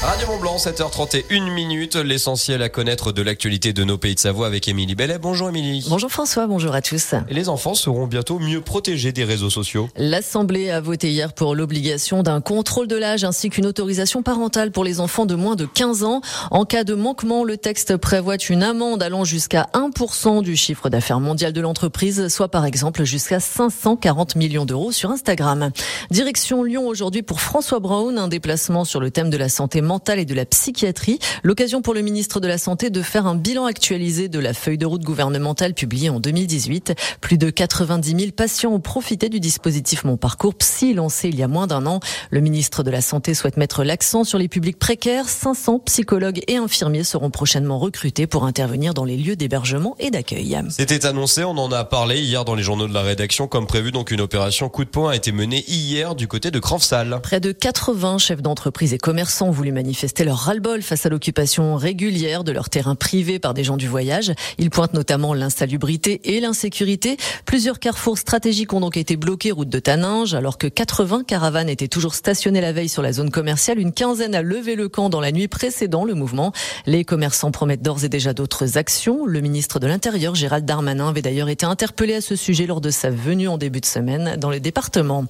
Radio Mont Blanc, 7h31 minutes. L'essentiel à connaître de l'actualité de nos pays de Savoie avec Émilie Bellet. Bonjour Émilie. Bonjour François, bonjour à tous. Les enfants seront bientôt mieux protégés des réseaux sociaux. L'Assemblée a voté hier pour l'obligation d'un contrôle de l'âge ainsi qu'une autorisation parentale pour les enfants de moins de 15 ans. En cas de manquement, le texte prévoit une amende allant jusqu'à 1% du chiffre d'affaires mondial de l'entreprise, soit par exemple jusqu'à 540 millions d'euros sur Instagram. Direction Lyon aujourd'hui pour François Brown, un déplacement sur le thème de la santé mentale et de la psychiatrie. L'occasion pour le ministre de la Santé de faire un bilan actualisé de la feuille de route gouvernementale publiée en 2018. Plus de 90 000 patients ont profité du dispositif Mon Parcours Psy lancé il y a moins d'un an. Le ministre de la Santé souhaite mettre l'accent sur les publics précaires. 500 psychologues et infirmiers seront prochainement recrutés pour intervenir dans les lieux d'hébergement et d'accueil. C'était annoncé, on en a parlé hier dans les journaux de la rédaction. Comme prévu, donc une opération coup de poing a été menée hier du côté de Cranfsal. Près de 80 chefs d'entreprise et commerçants ont voulu manifester leur ras-le-bol face à l'occupation régulière de leur terrain privé par des gens du voyage. Ils pointent notamment l'insalubrité et l'insécurité. Plusieurs carrefours stratégiques ont donc été bloqués route de Taninge, alors que 80 caravanes étaient toujours stationnées la veille sur la zone commerciale. Une quinzaine a levé le camp dans la nuit précédant le mouvement. Les commerçants promettent d'ores et déjà d'autres actions. Le ministre de l'Intérieur, Gérald Darmanin, avait d'ailleurs été interpellé à ce sujet lors de sa venue en début de semaine dans le département.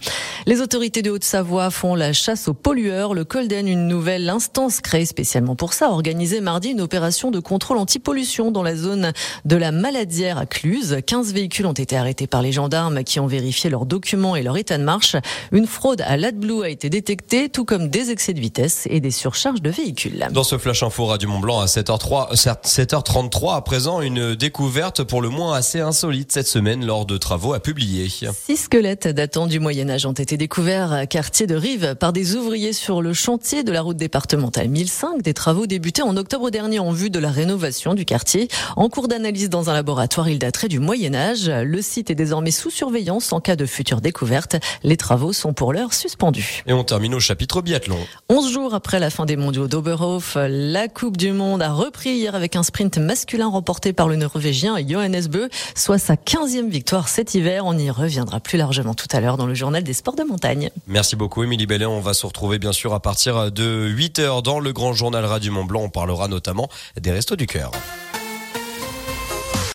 Les autorités de Haute-Savoie font la chasse aux pollueurs. Le Colden, une nouvelle instance créée spécialement pour ça, a organisé mardi une opération de contrôle anti-pollution dans la zone de la Maladière à Cluse. 15 véhicules ont été arrêtés par les gendarmes qui ont vérifié leurs documents et leur état de marche. Une fraude à l'AdBlue a été détectée, tout comme des excès de vitesse et des surcharges de véhicules. Dans ce flash info Radio Mont Blanc à 7h03, 7h33 à présent, une découverte pour le moins assez insolite cette semaine lors de travaux à publier. Six squelettes datant du Moyen Âge ont été découverts à quartier de Rive par des ouvriers sur le chantier de la route départementale 1005. Des travaux débutés en octobre dernier en vue de la rénovation du quartier. En cours d'analyse dans un laboratoire, il daterait du Moyen Âge. Le site est désormais sous surveillance en cas de future découverte. Les travaux sont pour l'heure suspendus. Et on termine au chapitre biathlon. 11 jours après la fin des mondiaux d'Oberhof, la Coupe du Monde a repris hier avec un sprint masculin remporté par le Norvégien Johannes Bö, soit sa 15e victoire cet hiver. On y reviendra plus largement tout à l'heure dans le journal des sports de montagne. Merci beaucoup Émilie Bellet. On va se retrouver bien sûr à partir de 8h dans le grand journal Radio Mont Blanc. On parlera notamment des restos du cœur.